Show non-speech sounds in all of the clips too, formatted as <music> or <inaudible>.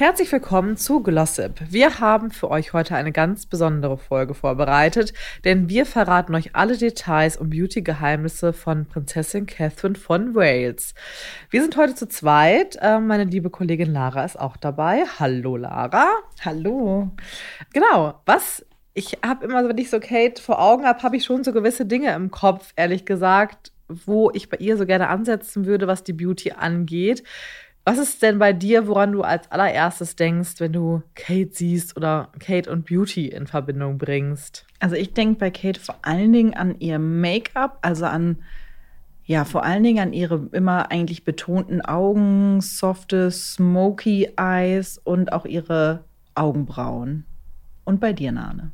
Herzlich willkommen zu Glossip. Wir haben für euch heute eine ganz besondere Folge vorbereitet, denn wir verraten euch alle Details und Beauty-Geheimnisse von Prinzessin Catherine von Wales. Wir sind heute zu zweit. Ähm, meine liebe Kollegin Lara ist auch dabei. Hallo Lara. Hallo. Genau, was ich habe immer, wenn ich so Kate vor Augen habe, habe ich schon so gewisse Dinge im Kopf, ehrlich gesagt, wo ich bei ihr so gerne ansetzen würde, was die Beauty angeht. Was ist denn bei dir, woran du als allererstes denkst, wenn du Kate siehst oder Kate und Beauty in Verbindung bringst? Also ich denke bei Kate vor allen Dingen an ihr Make-up, also an, ja, vor allen Dingen an ihre immer eigentlich betonten Augen, softe, smoky Eyes und auch ihre Augenbrauen. Und bei dir, Nane?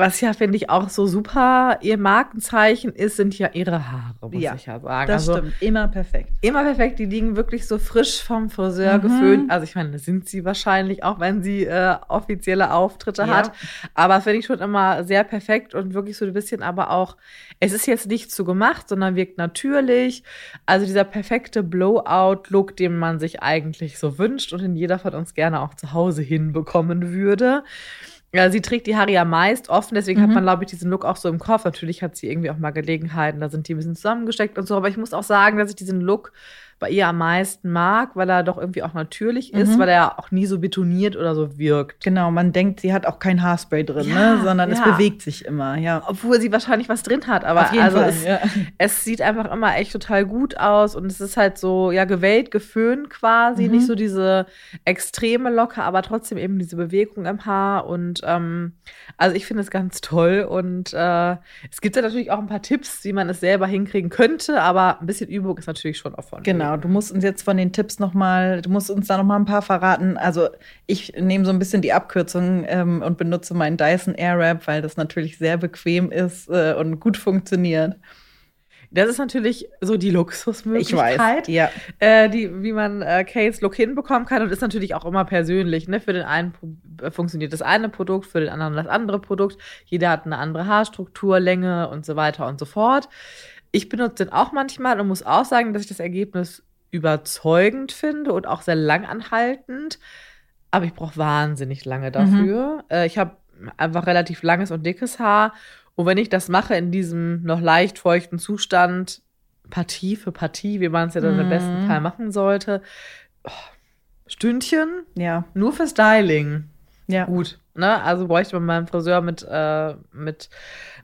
Was ja, finde ich, auch so super ihr Markenzeichen ist, sind ja ihre Haare, muss Ja, ich ja sagen. Das also, stimmt, immer perfekt. Immer perfekt, die liegen wirklich so frisch vom Friseur Mhm. geföhnt. Also ich meine, das sind sie wahrscheinlich, auch wenn sie äh, offizielle Auftritte Ja. hat. Aber finde ich schon immer sehr perfekt und wirklich so ein bisschen aber auch, es ist jetzt nicht zu gemacht, sondern wirkt natürlich. Also dieser perfekte Blowout-Look, den man sich eigentlich so wünscht und den jeder von uns gerne auch zu Hause hinbekommen würde. Ja, sie trägt die Haare ja meist offen, deswegen hat Mhm. man, glaube ich, diesen Look auch so im Kopf. Natürlich hat sie irgendwie auch mal Gelegenheiten, da sind die ein bisschen zusammengesteckt und so. Aber ich muss auch sagen, dass ich diesen Look bei ihr am meisten mag, weil er doch irgendwie auch natürlich ist, Mhm. weil er auch nie so betoniert oder so wirkt. Genau, man denkt, sie hat auch kein Haarspray drin, Ja, ne? sondern es ja. bewegt sich immer, ja. Obwohl sie wahrscheinlich was drin hat, aber Auf jeden also Fall, es, ja. es sieht einfach immer echt total gut aus und es ist halt so, ja, gewellt, geföhnt quasi, Mhm. nicht so diese extreme Locke, aber trotzdem eben diese Bewegung im Haar und ähm, also ich finde es ganz toll und äh, es gibt ja natürlich auch ein paar Tipps, wie man es selber hinkriegen könnte, aber ein bisschen Übung ist natürlich schon auch von. Genau, du musst uns jetzt von den Tipps noch mal, du musst uns da noch mal ein paar verraten. Also ich nehme so ein bisschen die Abkürzung ähm, und benutze meinen Dyson Airwrap, weil das natürlich sehr bequem ist äh, und gut funktioniert. Das ist natürlich so die Luxusmöglichkeit. ja. äh, die, wie man äh, Kates Look hinbekommen kann und ist natürlich auch immer persönlich. Ne? Für den einen äh, funktioniert das eine Produkt, für den anderen das andere Produkt. Jeder hat eine andere Haarstruktur, Länge und so weiter und so fort. Ich benutze den auch manchmal und muss auch sagen, dass ich das Ergebnis überzeugend finde und auch sehr langanhaltend. Aber ich brauche wahnsinnig lange dafür. Äh, ich habe einfach relativ langes und dickes Haar. Und wenn ich das mache in diesem noch leicht feuchten Zustand, Partie für Partie, wie man es ja dann im Mhm. besten Fall machen sollte, oh, Stündchen Ja, nur für Styling. ja. Gut, ne? Also bräuchte man beim Friseur mit, äh, mit,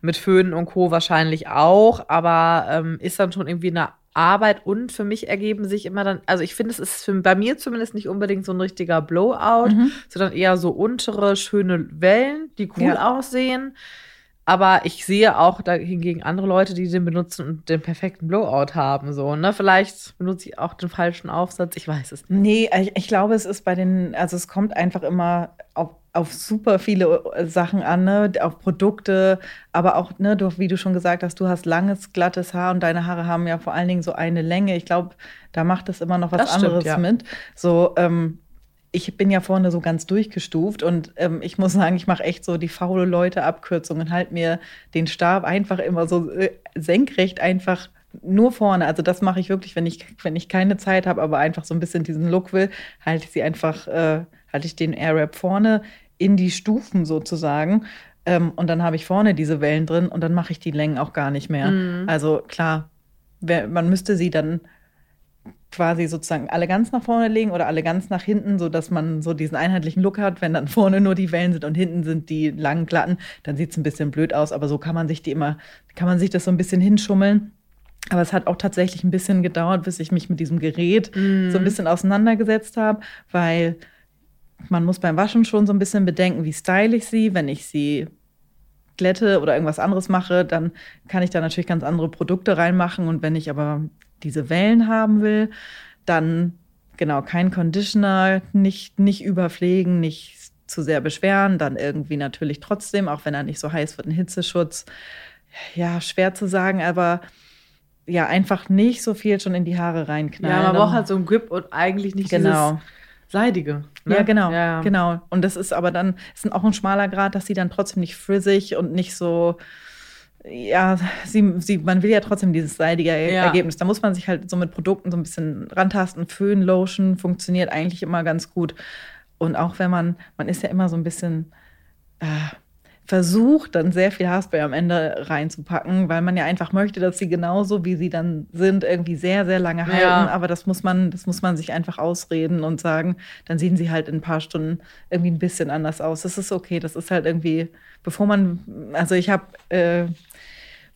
mit Föhn und Co. wahrscheinlich auch, aber ähm, ist dann schon irgendwie eine Arbeit und für mich ergeben sich immer dann, also ich finde, es ist für, bei mir zumindest nicht unbedingt so ein richtiger Blowout, Mhm. sondern eher so untere, schöne Wellen, die cool Ja. aussehen. Aber ich sehe auch da hingegen andere Leute, die den benutzen und den perfekten Blowout haben. So, ne? Vielleicht benutze ich auch den falschen Aufsatz, ich weiß es nicht. Nee, ich, ich glaube, es ist bei den, also es kommt einfach immer auf, auf super viele äh, Sachen an, ne? auf Produkte, aber auch, ne, du, wie du schon gesagt hast, du hast langes, glattes Haar und deine Haare haben ja vor allen Dingen so eine Länge. Ich glaube, da macht es immer noch was stimmt, anderes ja. mit. So, ähm, ich bin ja vorne so ganz durchgestuft und ähm, ich muss sagen, ich mache echt so die faule Leute Abkürzungen, halt mir den Stab einfach immer so äh, senkrecht einfach nur vorne. Also das mache ich wirklich, wenn ich, wenn ich keine Zeit habe, aber einfach so ein bisschen diesen Look will, halte ich sie einfach, äh, halte ich den Airwrap vorne in die Stufen sozusagen. Ähm, und dann habe ich vorne diese Wellen drin und dann mache ich die Längen auch gar nicht mehr. Mhm. Also klar, man müsste sie dann quasi sozusagen alle ganz nach vorne legen oder alle ganz nach hinten, so dass man so diesen einheitlichen Look hat. Wenn dann vorne nur die Wellen sind und hinten sind die langen glatten, dann sieht es ein bisschen blöd aus. Aber so kann man sich die immer, kann man sich das so ein bisschen hinschummeln. Aber es hat auch tatsächlich ein bisschen gedauert, bis ich mich mit diesem Gerät so ein bisschen auseinandergesetzt habe, weil man muss beim Waschen schon so ein bisschen bedenken, wie style ich sie. Wenn ich sie glätte oder irgendwas anderes mache, dann kann ich da natürlich ganz andere Produkte reinmachen. Und wenn ich aber diese Wellen haben will, dann genau kein Conditioner, nicht, nicht überpflegen, nicht zu sehr beschweren, dann irgendwie natürlich trotzdem, auch wenn er nicht so heiß wird, ein Hitzeschutz. Ja, schwer zu sagen, aber ja einfach nicht so viel schon in die Haare reinknallen. Ja, man braucht halt so einen Grip und eigentlich nicht Genau. dieses Seidige. Ne? Ja, genau, Ja, genau. Und das ist aber dann, ist auch ein schmaler Grad, dass sie dann trotzdem nicht frizzig und nicht so, ja, sie, sie, man will ja trotzdem dieses seidige Ja. Ergebnis. Da muss man sich halt so mit Produkten so ein bisschen rantasten. Föhn, Lotion funktioniert eigentlich immer ganz gut. Und auch wenn man, man ist ja immer so ein bisschen äh, versucht, dann sehr viel Haarspray am Ende reinzupacken, weil man ja einfach möchte, dass sie genauso, wie sie dann sind, irgendwie sehr, sehr lange halten. Ja. Aber das muss man, das muss man sich einfach ausreden und sagen, dann sehen sie halt in ein paar Stunden irgendwie ein bisschen anders aus. Das ist okay. Das ist halt irgendwie, bevor man, also ich habe äh,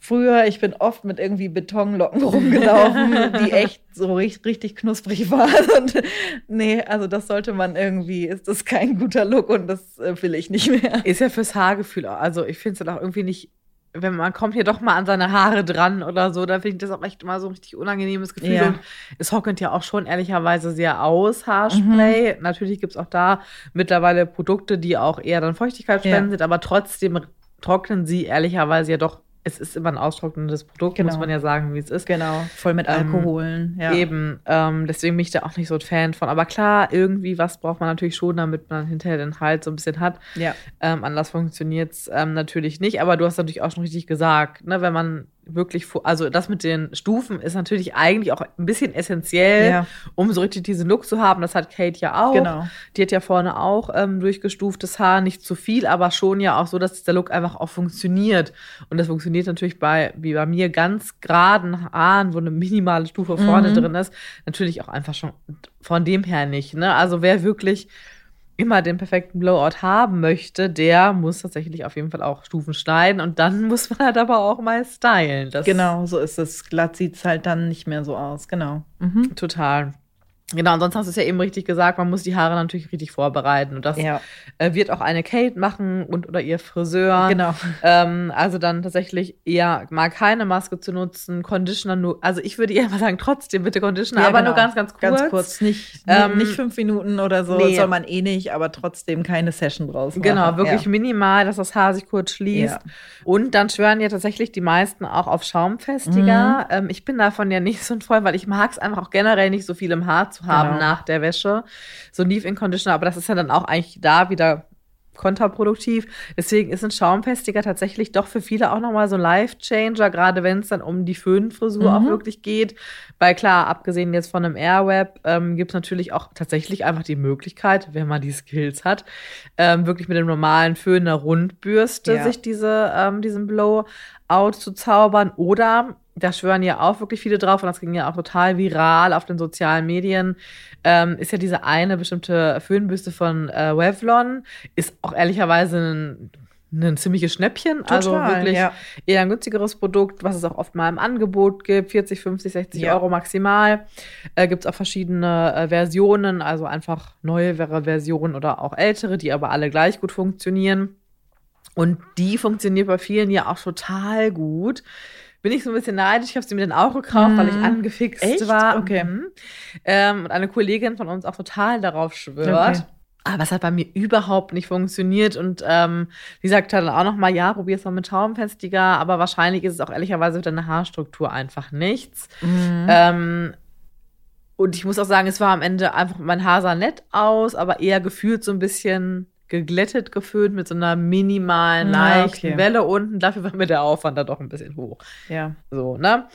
früher, ich bin oft mit irgendwie Betonlocken <laughs> rumgelaufen, die echt so richtig, knusprig waren. Und nee, also das sollte man irgendwie, ist das kein guter Look und das äh, will ich nicht mehr. Ist ja fürs Haargefühl. auch- Also ich finde es dann auch irgendwie nicht, wenn man kommt hier doch mal an seine Haare dran oder so, dann finde ich das auch echt immer so ein richtig unangenehmes Gefühl. Ja. Und es hockelt ja auch schon ehrlicherweise sehr aus, Haarspray. Mhm. Natürlich gibt es auch da mittlerweile Produkte, die auch eher dann Feuchtigkeit Ja. spenden sind, aber trotzdem trocknen sie ehrlicherweise ja doch. Es ist immer ein austrocknendes Produkt, Genau. muss man ja sagen, wie es ist. Genau, voll mit Ähm, Alkoholen. ja. Eben, ähm, deswegen bin ich da auch nicht so ein Fan von. Aber klar, irgendwie was braucht man natürlich schon, damit man hinterher den Hals so ein bisschen hat. Ja. Ähm, anders funktioniert es ähm, natürlich nicht. Aber du hast natürlich auch schon richtig gesagt, ne, wenn man wirklich, also das mit den Stufen ist natürlich eigentlich auch ein bisschen essentiell, Ja. um so richtig diesen Look zu haben. Das hat Kate ja auch. Genau. Die hat ja vorne auch ähm, durchgestuftes Haar, nicht zu viel, aber schon ja auch so, dass der Look einfach auch funktioniert. Und das funktioniert natürlich bei, wie bei mir, ganz geraden Haaren, wo eine minimale Stufe vorne Mhm. drin ist, natürlich auch einfach schon von dem her nicht. Ne? Also wer wirklich immer den perfekten Blowout haben möchte, der muss tatsächlich auf jeden Fall auch Stufen schneiden und dann <laughs> muss man halt aber auch mal stylen. Das Genau, so ist es. Glatt sieht es halt dann nicht mehr so aus. Genau. Mhm. Total. Genau, und sonst hast du es ja eben richtig gesagt, man muss die Haare natürlich richtig vorbereiten. Und das Ja. äh, wird auch eine Kate machen und oder ihr Friseur. Genau. Ähm, also dann tatsächlich eher mal keine Maske zu nutzen, Conditioner nur. Also ich würde <laughs> eher mal sagen, trotzdem bitte Conditioner, Ja, aber genau. nur ganz, ganz kurz. Ganz kurz, nicht, Ähm, nicht fünf Minuten oder so, nee. soll man eh nicht, aber trotzdem keine Session draus machen. Genau, wirklich Ja. minimal, dass das Haar sich kurz schließt. Und dann schwören ja tatsächlich die meisten auch auf Schaumfestiger. Mhm. Ähm, ich bin davon ja nicht so ein Freund, weil ich mag es einfach auch generell nicht so viel im Haar zu haben Genau. nach der Wäsche. So ein Leave-In-Conditioner, aber das ist ja dann auch eigentlich da wieder kontraproduktiv. Deswegen ist ein Schaumfestiger tatsächlich doch für viele auch nochmal so ein Life-Changer, gerade wenn es dann um die Föhnfrisur auch Mhm. wirklich geht. Weil klar, abgesehen jetzt von einem Airwrap, ähm, gibt es natürlich auch tatsächlich einfach die Möglichkeit, wenn man die Skills hat, ähm, wirklich mit dem normalen Föhn einer Rundbürste Ja. sich diese, ähm, diesen Blowout zu zaubern. Oder, da schwören ja auch wirklich viele drauf, und das ging ja auch total viral auf den sozialen Medien, ähm, ist ja diese eine bestimmte Föhnbürste von äh, Revlon, ist auch ehrlicherweise ein, ein ziemliches Schnäppchen. also Total, wirklich ja. eher ein günstigeres Produkt, was es auch oft mal im Angebot gibt, 40, 50, 60 Ja. Euro maximal. Äh, gibt es auch verschiedene äh, Versionen, also einfach neuere Versionen oder auch ältere, die aber alle gleich gut funktionieren. Und die funktioniert bei vielen ja auch total gut. Bin ich so ein bisschen neidisch. Ich habe sie mir dann auch gekauft, weil ich Mhm. angefixt Echt? war. Okay. Mhm. Ähm, und eine Kollegin von uns auch total darauf schwört. Okay. Aber es hat bei mir überhaupt nicht funktioniert. Und ähm, sie sagt dann auch noch mal, ja, probier's mal mit Schaumfestiger. Aber wahrscheinlich ist es auch ehrlicherweise für deine Haarstruktur einfach nichts. Mhm. Ähm, und ich muss auch sagen, es war am Ende einfach, mein Haar sah nett aus, aber eher gefühlt so ein bisschen geglättet gefüllt mit so einer minimalen, Ah, leichten okay. Welle unten. Dafür war mir der Aufwand da doch ein bisschen hoch. ja. So, ne?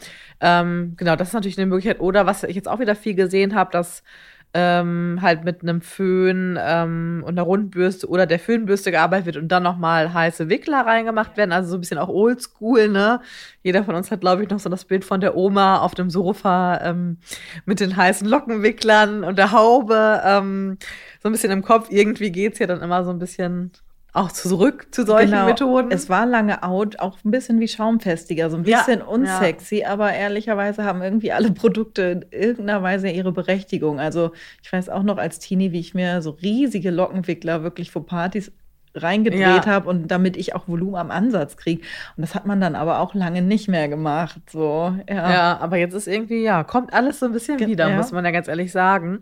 Ähm, genau, das ist natürlich eine Möglichkeit. Oder was ich jetzt auch wieder viel gesehen habe, dass ähm, halt mit einem Föhn ähm, und einer Rundbürste oder der Föhnbürste gearbeitet wird und dann nochmal heiße Wickler reingemacht werden. Also so ein bisschen auch oldschool, ne? Jeder von uns hat, glaube ich, noch so das Bild von der Oma auf dem Sofa ähm, mit den heißen Lockenwicklern und der Haube. Ähm, so ein bisschen im Kopf. Irgendwie geht's ja dann immer so ein bisschen auch zurück zu solchen Genau. Methoden. Es war lange out, auch ein bisschen wie Schaumfestiger, so ein Ja, bisschen ja. unsexy, aber ehrlicherweise haben irgendwie alle Produkte in irgendeiner Weise ihre Berechtigung. Also ich weiß auch noch als Teenie, wie ich mir so riesige Lockenwickler wirklich vor Partys reingedreht Ja. habe und damit ich auch Volumen am Ansatz kriege. Und das hat man dann aber auch lange nicht mehr gemacht. So, ja. Ja, aber jetzt ist irgendwie, ja, kommt alles so ein bisschen wieder, ja. muss man ja ganz ehrlich sagen.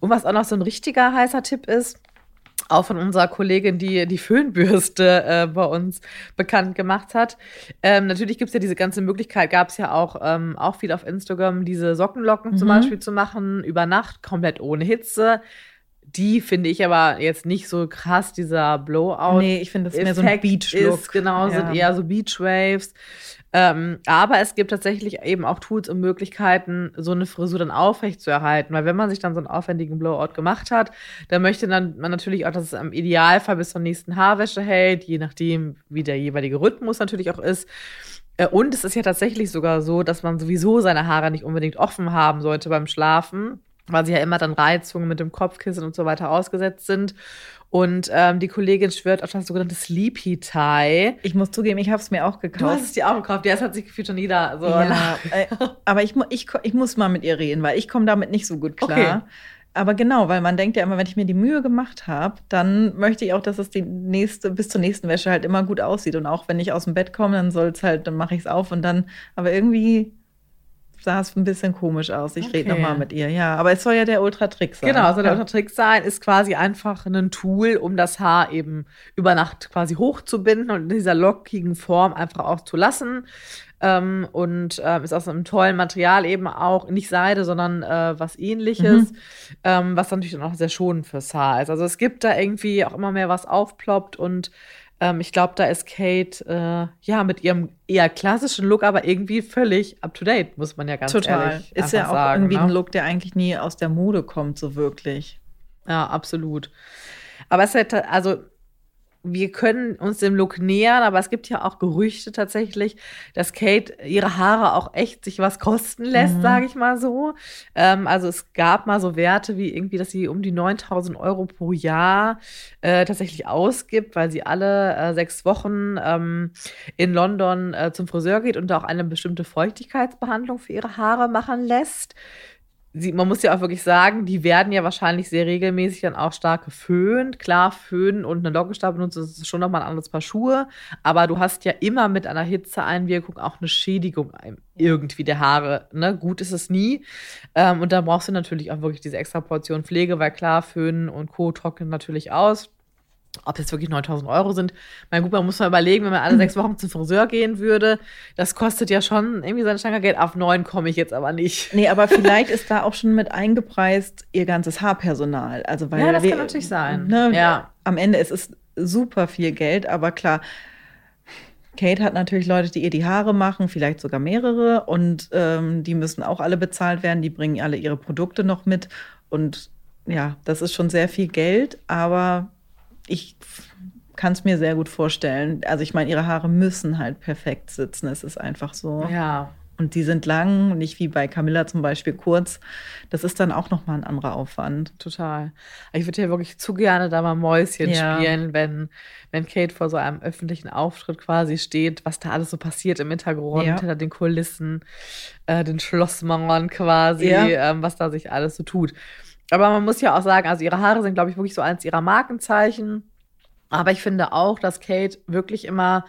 Und was auch noch so ein richtiger heißer Tipp ist, auch von unserer Kollegin, die die Föhnbürste äh, bei uns bekannt gemacht hat. Ähm, natürlich gibt es ja diese ganze Möglichkeit, gab es ja auch, ähm, auch viel auf Instagram, diese Sockenlocken mhm. zum Beispiel zu machen, über Nacht, komplett ohne Hitze. Die finde ich aber jetzt nicht so krass, dieser Blowout. Nee, ich finde das mehr so ein Beach-Look. Genau, ja. sind eher so Beach-Waves. Ähm, aber es gibt tatsächlich eben auch Tools und Möglichkeiten, so eine Frisur dann aufrecht zu erhalten. Weil wenn man sich dann so einen aufwendigen Blowout gemacht hat, dann möchte dann man natürlich auch, dass es im Idealfall bis zur nächsten Haarwäsche hält, je nachdem, wie der jeweilige Rhythmus natürlich auch ist. Äh, und es ist ja tatsächlich sogar so, dass man sowieso seine Haare nicht unbedingt offen haben sollte beim Schlafen, weil sie ja immer dann Reizungen mit dem Kopfkissen und so weiter ausgesetzt sind. Und ähm, die Kollegin schwört auf das sogenannte Sleepy Tie. Ich muss zugeben, ich habe es mir auch gekauft. Du hast es dir auch gekauft. Ja, es hat sich gefühlt schon jeder so. Ja, äh, aber ich, ich, ich muss mal mit ihr reden, weil ich komme damit nicht so gut klar. Okay. Aber genau, weil man denkt ja immer, wenn ich mir die Mühe gemacht habe, dann möchte ich auch, dass es die nächste, bis zur nächsten Wäsche halt immer gut aussieht. Und auch wenn ich aus dem Bett komme, dann soll es halt, dann mache ich es auf und dann, aber irgendwie sah es ein bisschen komisch aus. Ich okay. rede nochmal mit ihr. Ja, aber es soll ja der Ultra-Trick sein. Genau, soll der Ultra-Trick sein, ist quasi einfach ein Tool, um das Haar eben über Nacht quasi hochzubinden und in dieser lockigen Form einfach auch zu lassen. Ähm, und äh, ist aus einem tollen Material eben auch, nicht Seide, sondern äh, was ähnliches, mhm. ähm, was natürlich dann auch sehr schonend fürs Haar ist. Also es gibt da irgendwie auch immer mehr, was aufploppt und ähm, ich glaube, da ist Kate äh, ja mit ihrem eher klassischen Look, aber irgendwie völlig up to date, muss man ja ganz Total. ehrlich Ist ja auch sagen, irgendwie ne? ein Look, der eigentlich nie aus der Mode kommt, so wirklich. Ja, absolut. Aber es ist halt, also wir können uns dem Look nähern, aber es gibt ja auch Gerüchte tatsächlich, dass Kate ihre Haare auch echt sich was kosten lässt, mhm. sage ich mal so. Ähm, also es gab mal so Werte wie irgendwie, dass sie um die 9000 Euro pro Jahr äh, tatsächlich ausgibt, weil sie alle äh, sechs Wochen ähm, in London äh, zum Friseur geht und da auch eine bestimmte Feuchtigkeitsbehandlung für ihre Haare machen lässt sie, man muss ja auch wirklich sagen, die werden ja wahrscheinlich sehr regelmäßig dann auch stark geföhnt. Klar, föhnen und eine Lockenstab benutzen, das ist schon nochmal ein anderes Paar Schuhe. Aber du hast ja immer mit einer Hitzeeinwirkung auch eine Schädigung irgendwie der Haare. Ne? Gut ist es nie. Ähm, und da brauchst du natürlich auch wirklich diese extra Portion Pflege, weil klar, föhnen und Co. trocknen natürlich aus ob jetzt wirklich 9000 Euro sind. Mein gut, man muss mal überlegen, wenn man alle sechs Wochen zum Friseur gehen würde, das kostet ja schon irgendwie seine Stange Geld. Auf neun komme ich jetzt aber nicht. Nee, aber <laughs> vielleicht ist da auch schon mit eingepreist ihr ganzes Haarpersonal. Also weil ja, das wir, kann natürlich sein. Ne, ja. Am Ende ist es super viel Geld, aber klar, Kate hat natürlich Leute, die ihr die Haare machen, vielleicht sogar mehrere, und ähm, die müssen auch alle bezahlt werden. Die bringen alle ihre Produkte noch mit. Und ja, das ist schon sehr viel Geld, aber ich kann es mir sehr gut vorstellen. Also ich meine, ihre Haare müssen halt perfekt sitzen. Es ist einfach so. Ja. Und die sind lang, nicht wie bei Camilla zum Beispiel kurz. Das ist dann auch nochmal ein anderer Aufwand. Total. Ich würde ja wirklich zu gerne da mal Mäuschen ja. spielen, wenn, wenn Kate vor so einem öffentlichen Auftritt quasi steht, was da alles so passiert im Hintergrund, ja. hinter den Kulissen, äh, den Schlossmauern quasi, ja. ähm, was da sich alles so tut. Aber man muss ja auch sagen, also ihre Haare sind, glaube ich, wirklich so eins ihrer Markenzeichen. Aber ich finde auch, dass Kate wirklich immer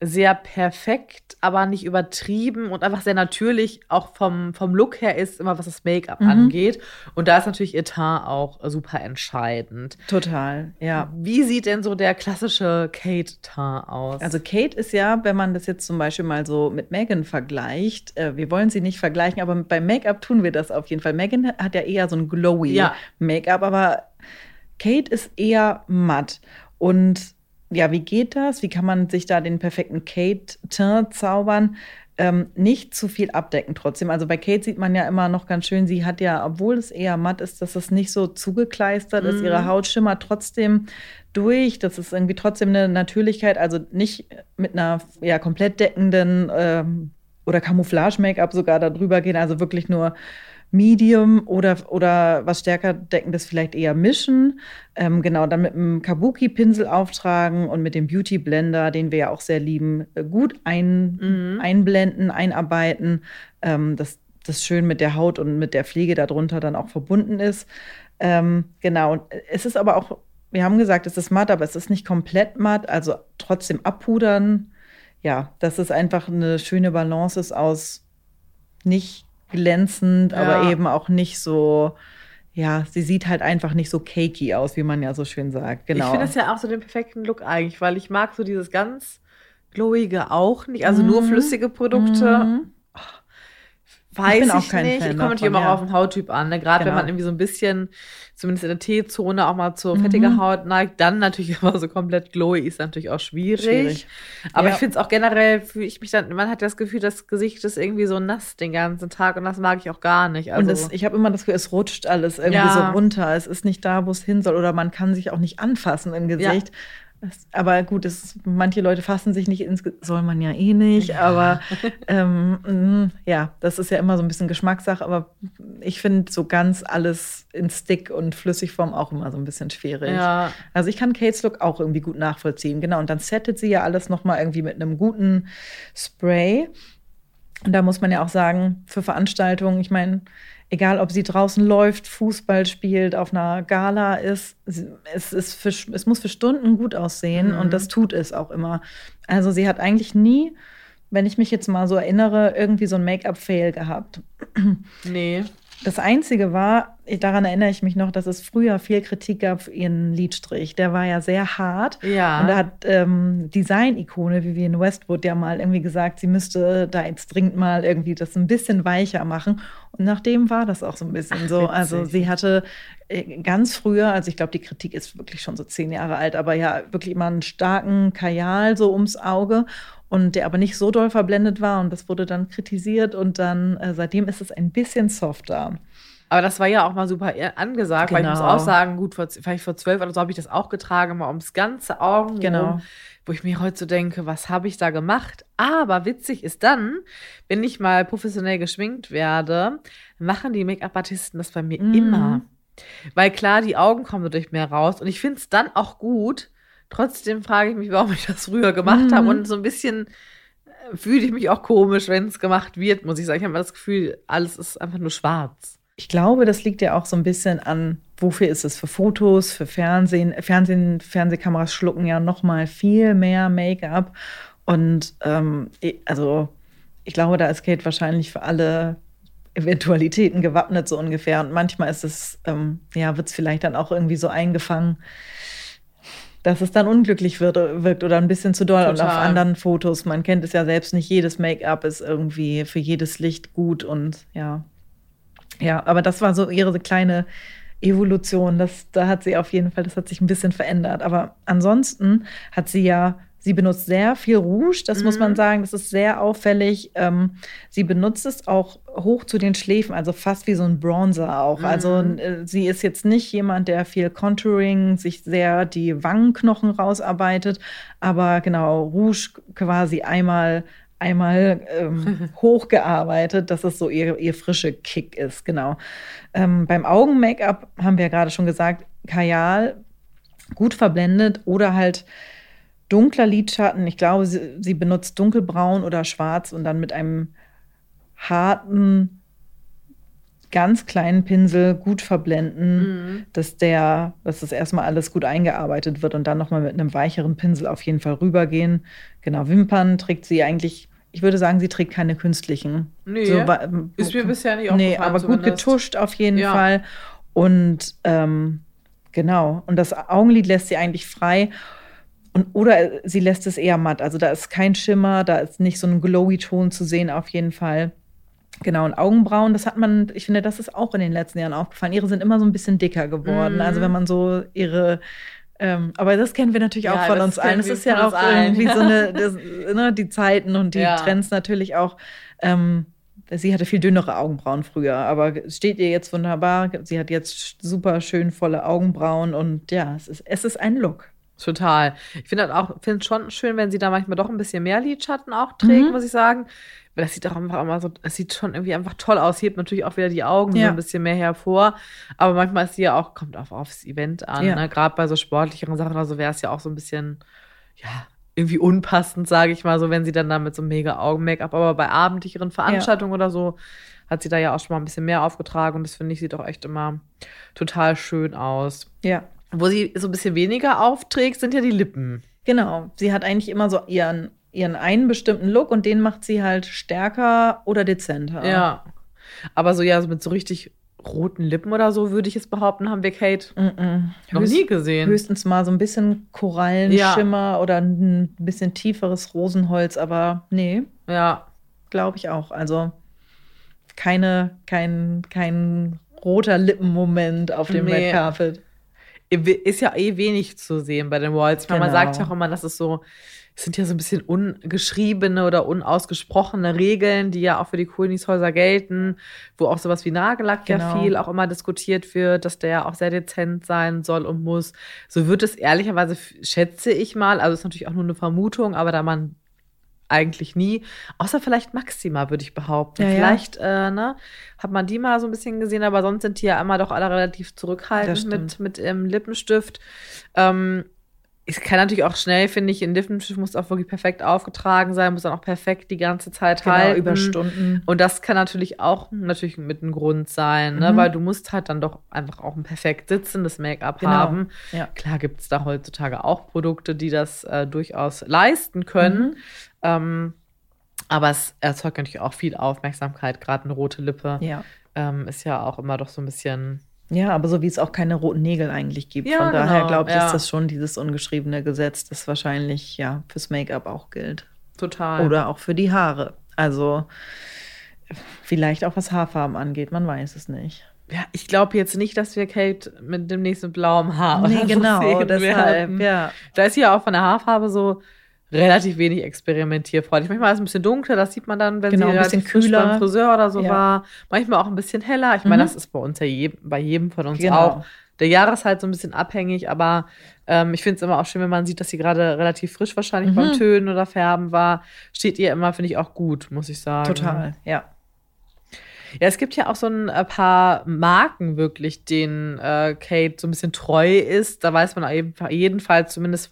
sehr perfekt, aber nicht übertrieben und einfach sehr natürlich auch vom, vom Look her ist, immer was das Make-up mhm. angeht. Und da ist natürlich ihr Teint auch super entscheidend. Total, ja. Wie sieht denn so der klassische Kate-Teint aus? Also Kate ist ja, wenn man das jetzt zum Beispiel mal so mit Megan vergleicht, äh, wir wollen sie nicht vergleichen, aber beim Make-up tun wir das auf jeden Fall. Megan hat ja eher so ein glowy ja. Make-up, aber Kate ist eher matt. Und ja, wie geht das? Wie kann man sich da den perfekten Kate-Teint zaubern? Ähm, nicht zu viel abdecken trotzdem. Also bei Kate sieht man ja immer noch ganz schön, sie hat ja, obwohl es eher matt ist, dass es nicht so zugekleistert mhm. ist. Ihre Haut schimmert trotzdem durch. Das ist irgendwie trotzdem eine Natürlichkeit, also nicht mit einer ja, komplett deckenden ähm, oder Camouflage-Make-up sogar darüber gehen, also wirklich nur Medium oder, oder was stärker deckendes vielleicht eher mischen. Ähm, genau, dann mit einem Kabuki-Pinsel auftragen und mit dem Beauty Blender, den wir ja auch sehr lieben, äh, gut ein, mhm. einblenden, einarbeiten, ähm, dass das schön mit der Haut und mit der Pflege darunter dann auch verbunden ist. Ähm, genau, es ist aber auch, wir haben gesagt, es ist matt, aber es ist nicht komplett matt, also trotzdem abpudern. Ja, dass es einfach eine schöne Balance ist aus nicht glänzend, ja. aber eben auch nicht so, ja, sie sieht halt einfach nicht so cakey aus, wie man ja so schön sagt. Genau. Ich finde das ja auch so den perfekten Look eigentlich, weil ich mag so dieses ganz glowige auch nicht, also nur Mhm. flüssige Produkte. Mhm. Weiß bin ich, auch kein nicht. Fan ich komme natürlich immer ja. auf den Hauttyp an. Ne? Gerade wenn Genau. man irgendwie so ein bisschen, zumindest in der T-Zone, auch mal zur Mhm. fettiger Haut neigt, dann natürlich <laughs> immer so komplett glowy ist natürlich auch schwierig. Schwierig. Aber Ja. ich finde es auch generell, fühle ich mich dann, man hat das Gefühl, das Gesicht ist irgendwie so nass den ganzen Tag und das mag ich auch gar nicht. Also, und es, ich habe immer das Gefühl, es rutscht alles irgendwie Ja. so runter. Es ist nicht da, wo es hin soll. Oder man kann sich auch nicht anfassen im Gesicht. Das, aber gut, es, manche Leute fassen sich nicht ins. Soll man ja eh nicht. Aber <laughs> ähm, mh, ja, das ist ja immer so ein bisschen Geschmackssache. Aber ich finde so ganz alles in Stick und Flüssigform auch immer so ein bisschen schwierig. ja, Also ich kann Kates Look auch irgendwie gut nachvollziehen. Genau. Und dann settet sie ja alles nochmal irgendwie mit einem guten Spray. Und da muss man ja auch sagen, für Veranstaltungen, ich meine, egal ob sie draußen läuft, Fußball spielt, auf einer Gala ist, es, ist für, es muss für Stunden gut aussehen Mhm. und das tut es auch immer. Also sie hat eigentlich nie, wenn ich mich jetzt mal so erinnere, irgendwie so ein Make-up-Fail gehabt. nee. Das Einzige war, daran erinnere ich mich noch, dass es früher viel Kritik gab für ihren Lidstrich. Der war ja sehr hart. Ja. Und da hat ähm, Design-Ikone Vivienne Westwood ja mal irgendwie gesagt, sie müsste da jetzt dringend mal irgendwie das ein bisschen weicher machen. Und nachdem war das auch so ein bisschen Ach, so. witzig. Also sie hatte äh, ganz früher, also ich glaube, die Kritik ist wirklich schon so zehn Jahre alt, aber ja, wirklich immer einen starken Kajal so ums Auge. Und der aber nicht so doll verblendet war und das wurde dann kritisiert und dann äh, seitdem ist es ein bisschen softer. Aber das war ja auch mal super eher angesagt, weil ich muss Genau. auch sagen, gut, vor, vielleicht vor zwölf oder so habe ich das auch getragen, mal ums ganze Augen Genau. rum, wo ich mir heute so denke, was habe ich da gemacht? Aber witzig ist dann, wenn ich mal professionell geschminkt werde, machen die Make-up-Artisten das bei mir Mhm. immer. Weil klar, die Augen kommen dadurch mehr raus und ich finde es dann auch gut. Trotzdem frage ich mich, warum ich das früher gemacht Mhm. habe und so ein bisschen äh, fühle ich mich auch komisch, wenn es gemacht wird, muss ich sagen. Ich habe immer das Gefühl, alles ist einfach nur schwarz. Ich glaube, das liegt ja auch so ein bisschen an, wofür ist es? Für Fotos, für Fernsehen. Fernsehen, Fernsehkameras schlucken ja noch mal viel mehr Make-up. Und ähm, also ich glaube, da ist Kate wahrscheinlich für alle Eventualitäten gewappnet, so ungefähr. Und manchmal ist es, ähm, ja, wird es vielleicht dann auch irgendwie so eingefangen, dass es dann unglücklich wird, wirkt oder ein bisschen zu doll. Und auf Total. anderen Fotos, man kennt es ja selbst nicht, jedes Make-up ist irgendwie für jedes Licht gut und ja. Ja, aber das war so ihre kleine Evolution. Das, da hat sie auf jeden Fall, das hat sich ein bisschen verändert. Aber ansonsten hat sie ja, sie benutzt sehr viel Rouge, das muss man Mhm. sagen, das ist sehr auffällig. Ähm, sie benutzt es auch hoch zu den Schläfen, also fast wie so ein Bronzer auch. Also Mhm. äh, sie ist jetzt nicht jemand, der viel Contouring, sich sehr die Wangenknochen rausarbeitet, aber genau, Rouge quasi einmal einmal ähm, <laughs> hochgearbeitet, dass es so ihr, ihr frische Kick ist, genau. Ähm, beim Augen-Make-up haben wir ja gerade schon gesagt, Kajal gut verblendet oder halt dunkler Lidschatten. Ich glaube, sie, sie benutzt dunkelbraun oder schwarz und dann mit einem harten, ganz kleinen Pinsel gut verblenden, Mhm. dass der, dass das erstmal alles gut eingearbeitet wird und dann nochmal mit einem weicheren Pinsel auf jeden Fall rübergehen. Genau, Wimpern trägt sie eigentlich, ich würde sagen, sie trägt keine künstlichen. Nee, So ist mir bisher nicht Nee, aufgefallen aber gut zumindest. getuscht auf jeden Ja. Fall. Und ähm, genau, und das Augenlid lässt sie eigentlich frei. Und, oder sie lässt es eher matt. Also da ist kein Schimmer, da ist nicht so ein glowy Ton zu sehen, auf jeden Fall. Genau, und Augenbrauen, das hat man, ich finde, das ist auch in den letzten Jahren aufgefallen. Ihre sind immer so ein bisschen dicker geworden. Mhm. Also wenn man so ihre, ähm, aber das kennen wir natürlich Ja, auch von uns allen. Es ist ja auch allen. irgendwie so eine, <laughs> das, ne, die Zeiten und die Ja. Trends natürlich auch. Ähm, sie hatte viel dünnere Augenbrauen früher, aber steht ihr jetzt wunderbar. Sie hat jetzt super schön volle Augenbrauen und ja, es ist, es ist ein Look. Total. Ich finde halt auch, finde es schon schön, wenn sie da manchmal doch ein bisschen mehr Lidschatten auch trägt, Mhm. muss ich sagen. Weil das sieht auch einfach immer so, es sieht schon irgendwie einfach toll aus. Hebt natürlich auch wieder die Augen so Ja. ein bisschen mehr hervor. Aber manchmal ist sie ja auch, kommt auch aufs Event an. Ja. Ne? Gerade bei so sportlicheren Sachen oder so wäre es ja auch so ein bisschen, ja, irgendwie unpassend, sage ich mal, so wenn sie dann da mit so mega Augen-Make-up, aber bei abendlicheren Veranstaltungen oder so hat sie da ja auch schon mal ein bisschen mehr aufgetragen und das finde ich sieht auch echt immer total schön aus. Ja. Wo sie so ein bisschen weniger aufträgt, sind ja die Lippen. Genau. Sie hat eigentlich immer so ihren, ihren einen bestimmten Look und den macht sie halt stärker oder dezenter. Ja. Aber so ja, so mit so richtig roten Lippen oder so, würde ich jetzt behaupten, haben wir Kate Mm-mm. noch Höchst- nie gesehen. Höchstens mal so ein bisschen Korallenschimmer oder ein bisschen tieferes Rosenholz, aber nee, Ja, glaube ich auch. Also keine, kein, kein roter Lippenmoment auf dem Nee. Red Carpet. Ist ja eh wenig zu sehen bei den Walls. Meine, Man Genau. sagt ja auch immer, dass es so, es sind ja so ein bisschen ungeschriebene oder unausgesprochene Regeln, die ja auch für die Königshäuser gelten, wo auch sowas wie Nagellack ja Genau. viel auch immer diskutiert wird, dass der ja auch sehr dezent sein soll und muss. So wird es ehrlicherweise, schätze ich mal, also ist natürlich auch nur eine Vermutung, aber da man eigentlich nie, außer vielleicht Maxima, würde ich behaupten. Ja, ja. vielleicht äh, ne, hat man die mal so ein bisschen gesehen, aber sonst sind die ja immer doch alle relativ zurückhaltend mit, mit ähm, Lippenstift. Ähm, es kann natürlich auch schnell, finde ich, ein Lippenstift muss auch wirklich perfekt aufgetragen sein, muss dann auch perfekt die ganze Zeit Genau, halten. über Stunden. Und das kann natürlich auch natürlich mit einem Grund sein, ne? Mhm. weil du musst halt dann doch einfach auch ein perfekt sitzendes Make-up Genau, haben. ja. Klar gibt es da heutzutage auch Produkte, die das äh, durchaus leisten können. Mhm. Ähm, aber es erzeugt natürlich auch viel Aufmerksamkeit. Gerade eine rote Lippe Ja. ähm, ist ja auch immer doch so ein bisschen. Ja, aber so wie es auch keine roten Nägel eigentlich gibt. Ja, Von daher genau, glaube ich, ja. ist das schon dieses ungeschriebene Gesetz, das wahrscheinlich ja fürs Make-up auch gilt. Total. Oder auch für die Haare. Also vielleicht auch was Haarfarben angeht, man weiß es nicht. Ja, ich glaube jetzt nicht, dass wir Kate mit dem nächsten blauen Haar nee, oder so genau, sehen deshalb, werden. ja. Da ist ja auch von der Haarfarbe so relativ wenig experimentierfreudig. Manchmal ist es ein bisschen dunkler, das sieht man dann, wenn Genau, sie ein bisschen kühler. beim Friseur oder so Ja. war. Manchmal auch ein bisschen heller. Ich meine, Mhm. das ist bei uns ja jedem, bei jedem von uns Genau. auch. Der Jahreszeit so ein bisschen abhängig, aber ähm, ich finde es immer auch schön, wenn man sieht, dass sie gerade relativ frisch wahrscheinlich Mhm. beim Tönen oder Färben war. Steht ihr immer, finde ich, auch gut, muss ich sagen. Total, ja. Ja, es gibt ja auch so ein äh, paar Marken wirklich, denen äh, Kate so ein bisschen treu ist. Da weiß man jedenfalls zumindest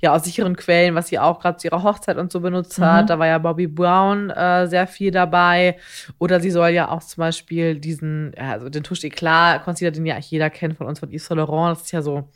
ja aus sicheren Quellen, was sie auch gerade zu ihrer Hochzeit und so benutzt Mhm. hat. Da war ja Bobby Brown äh, sehr viel dabei. Oder sie soll ja auch zum Beispiel diesen, ja, also den Touche Eclat Concealer, den ja eigentlich jeder kennt von uns von Yves Saint Laurent. Das ist ja so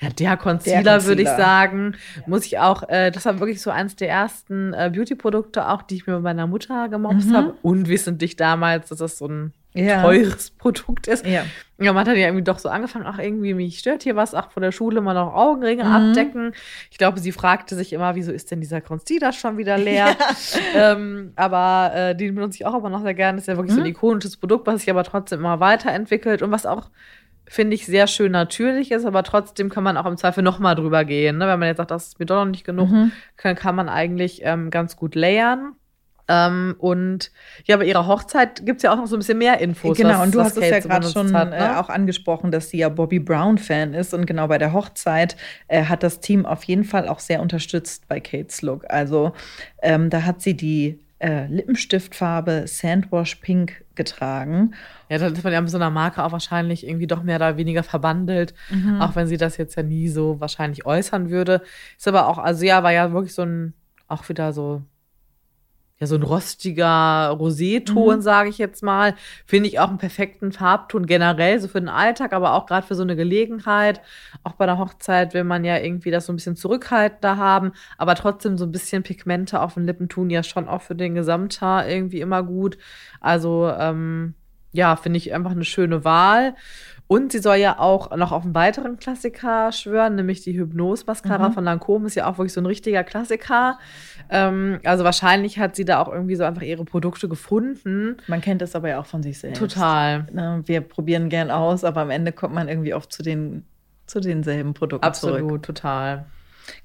ja, der Concealer, würde ich Concealer. sagen. Muss ich auch, äh, das war wirklich so eins der ersten äh, Beauty-Produkte auch, die ich mir bei meiner Mutter gemobst Mhm. habe. Unwissentlich damals, dass das so ein Ja. teures Produkt ist. Ja. Ja, man hat dann ja irgendwie doch so angefangen, ach, irgendwie, mich stört hier was, ach, von der Schule mal noch Augenringe Mhm. abdecken. Ich glaube, sie fragte sich immer, wieso ist denn dieser Concealer schon wieder leer? <laughs> ähm, aber äh, den benutze ich auch immer noch sehr gerne. Ist ja wirklich so Mhm. ein ikonisches Produkt, was sich aber trotzdem immer weiterentwickelt und was auch finde ich sehr schön natürlich ist, aber trotzdem kann man auch im Zweifel noch mal drüber gehen. Ne? Wenn man jetzt sagt, das ist mir doch noch nicht genug, Mhm. kann, kann man eigentlich ähm, ganz gut layern. Ähm, und ja, bei ihrer Hochzeit gibt es ja auch noch so ein bisschen mehr Infos. Genau, was- und du hast es ja gerade schon hat, äh, ne? auch angesprochen, dass sie ja Bobby Brown-Fan ist. Und genau bei der Hochzeit äh, hat das Team auf jeden Fall auch sehr unterstützt bei Kates Look. Also ähm, da hat sie die äh, Lippenstiftfarbe Sandwash Pink getragen. Ja, dann ist man ja mit so einer Marke auch wahrscheinlich irgendwie doch mehr oder weniger verbandelt, Mhm. auch wenn sie das jetzt ja nie so wahrscheinlich äußern würde. Ist aber auch, also ja, war ja wirklich so ein, auch wieder so, ja, so ein rostiger Roséton, Mhm. sage ich jetzt mal. Finde ich auch einen perfekten Farbton generell, so für den Alltag, aber auch gerade für so eine Gelegenheit. Auch bei der Hochzeit will man ja irgendwie das so ein bisschen zurückhaltender haben, aber trotzdem so ein bisschen Pigmente auf den Lippen tun ja schon auch für den Gesamthaar irgendwie immer gut. Also, ähm, ja, finde ich einfach eine schöne Wahl. Und sie soll ja auch noch auf einen weiteren Klassiker schwören, nämlich die Hypnose-Mascara Mhm. von Lancôme. Ist ja auch wirklich so ein richtiger Klassiker. Ähm, also wahrscheinlich hat sie da auch irgendwie so einfach ihre Produkte gefunden. Man kennt es aber ja auch von sich selbst. Total. Ne, Wir probieren gern aus, aber am Ende kommt man irgendwie oft zu, den, zu denselben Produkten Absolut, zurück. total.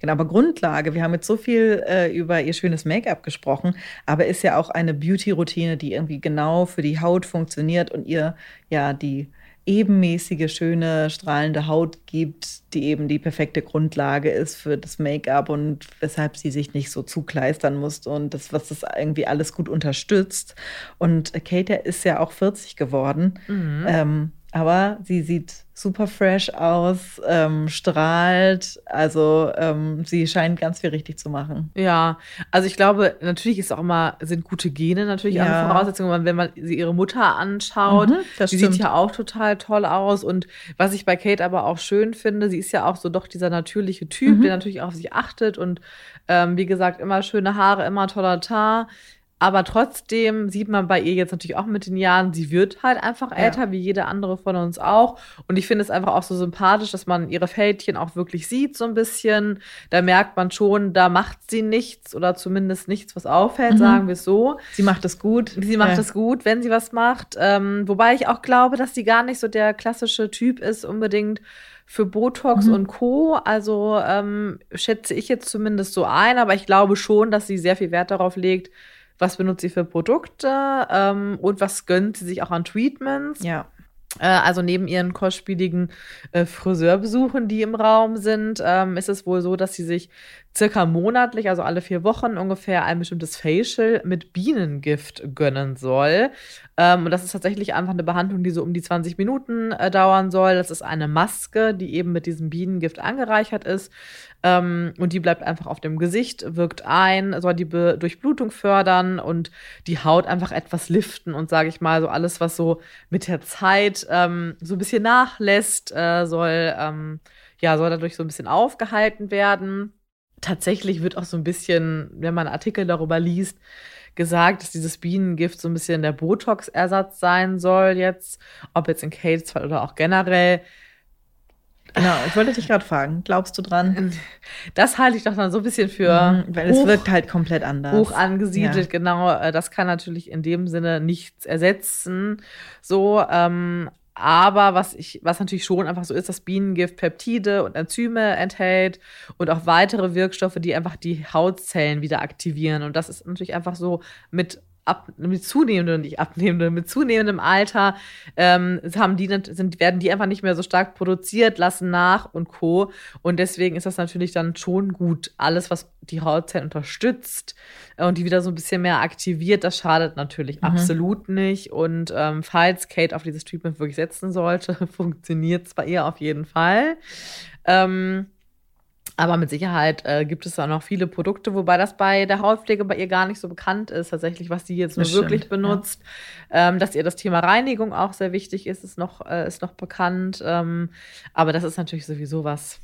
Genau, aber Grundlage, wir haben jetzt so viel äh, über ihr schönes Make-up gesprochen, aber ist ja auch eine Beauty-Routine, die irgendwie genau für die Haut funktioniert und ihr ja die ebenmäßige, schöne, strahlende Haut gibt, die eben die perfekte Grundlage ist für das Make-up und weshalb sie sich nicht so zukleistern muss und das, was das irgendwie alles gut unterstützt. Und Kate ist ja auch 40 geworden. Mhm. Ähm, aber sie sieht super fresh aus, ähm, strahlt. Also ähm, sie scheint ganz viel richtig zu machen. Ja, also ich glaube, natürlich ist auch immer, sind gute Gene natürlich Ja. eine Voraussetzung, wenn man sie ihre Mutter anschaut. Mhm, das die stimmt. sieht ja auch total toll aus. Und was ich bei Kate aber auch schön finde, sie ist ja auch so doch dieser natürliche Typ, Mhm. der natürlich auf sich achtet und ähm, wie gesagt, immer schöne Haare, immer toller Tar. Aber trotzdem sieht man bei ihr jetzt natürlich auch mit den Jahren, sie wird halt einfach Ja. älter, wie jede andere von uns auch. Und ich finde es einfach auch so sympathisch, dass man ihre Fältchen auch wirklich sieht, so ein bisschen. Da merkt man schon, da macht sie nichts oder zumindest nichts, was auffällt, Mhm. sagen wir es so. Sie macht es gut. Sie macht Ja. es gut, wenn sie was macht. Ähm, wobei ich auch glaube, dass sie gar nicht so der klassische Typ ist, unbedingt für Botox Mhm. und Co. Also ähm, schätze ich jetzt zumindest so ein, aber ich glaube schon, dass sie sehr viel Wert darauf legt, was benutzt sie für Produkte ähm, und was gönnt sie sich auch an Treatments. Ja. Äh, also neben ihren kostspieligen äh, Friseurbesuchen, die im Raum sind, ähm, ist es wohl so, dass sie sich circa monatlich, also alle vier Wochen ungefähr, ein bestimmtes Facial mit Bienengift gönnen soll. Ähm, und das ist tatsächlich einfach eine Behandlung, die so um die 20 Minuten äh, dauern soll. Das ist eine Maske, die eben mit diesem Bienengift angereichert ist. Ähm, und die bleibt einfach auf dem Gesicht, wirkt ein, soll die Be Durchblutung fördern und die Haut einfach etwas liften und sage ich mal, so alles, was so mit der Zeit ähm, so ein bisschen nachlässt, äh, soll, ähm, ja, soll dadurch so ein bisschen aufgehalten werden. Tatsächlich wird auch so ein bisschen, wenn man Artikel darüber liest, gesagt, dass dieses Bienengift so ein bisschen der Botox-Ersatz sein soll jetzt, ob jetzt in Kates Fall oder auch generell. Genau, ich wollte dich gerade fragen, glaubst du dran? Das halte ich doch dann so ein bisschen für Mhm, Weil es hoch- wirkt halt komplett anders. hoch angesiedelt, Ja. genau. Äh, Das kann natürlich in dem Sinne nichts ersetzen. So, ähm, aber was ich, was natürlich schon einfach so ist, dass Bienengift Peptide und Enzyme enthält und auch weitere Wirkstoffe, die einfach die Hautzellen wieder aktivieren. Und das ist natürlich einfach so mit ab, mit zunehmendem, nicht abnehmendem, mit zunehmendem Alter ähm, haben die, sind, werden die einfach nicht mehr so stark produziert, lassen nach und Co. Und deswegen ist das natürlich dann schon gut. Alles, was die Hautzellen unterstützt äh, und die wieder so ein bisschen mehr aktiviert, das schadet natürlich absolut nicht. Und ähm, falls Kate auf dieses Treatment wirklich setzen sollte, <laughs> funktioniert es bei ihr auf jeden Fall. Ähm, aber mit Sicherheit äh, gibt es da noch viele Produkte, wobei das bei der Hautpflege bei ihr gar nicht so bekannt ist, tatsächlich, was sie jetzt nur wirklich stimmt, ja. benutzt. Ähm, dass ihr das Thema Reinigung auch sehr wichtig ist, ist noch, äh, ist noch bekannt. Ähm, aber das ist natürlich sowieso was.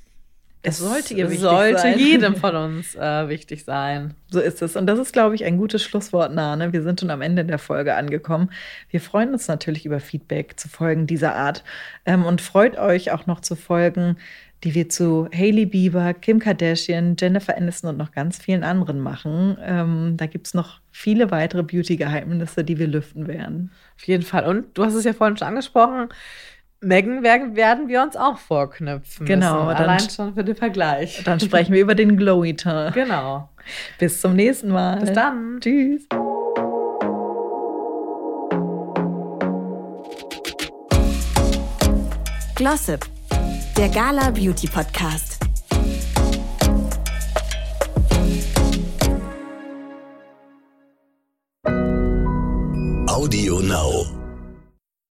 Es sollte ihr wichtig sollte sein. jedem <laughs> von uns äh, wichtig sein. So ist es. Und das ist, glaube ich, ein gutes Schlusswort, Nane. Wir sind schon am Ende der Folge angekommen. Wir freuen uns natürlich über Feedback zu Folgen dieser Art ähm, und freut euch auch noch zu Folgen, die wir zu Hailey Bieber, Kim Kardashian, Jennifer Aniston und noch ganz vielen anderen machen. Ähm, da gibt es noch viele weitere Beauty-Geheimnisse, die wir lüften werden. Auf jeden Fall. Und du hast es ja vorhin schon angesprochen. Megan werden, werden wir uns auch vorknüpfen. Genau, müssen. dann- Allein schon für den Vergleich. Dann sprechen wir über den Glowy Teint. Genau. Bis zum nächsten Mal. Bis dann. Tschüss. Glossip, der Gala Beauty Podcast. Audio Now.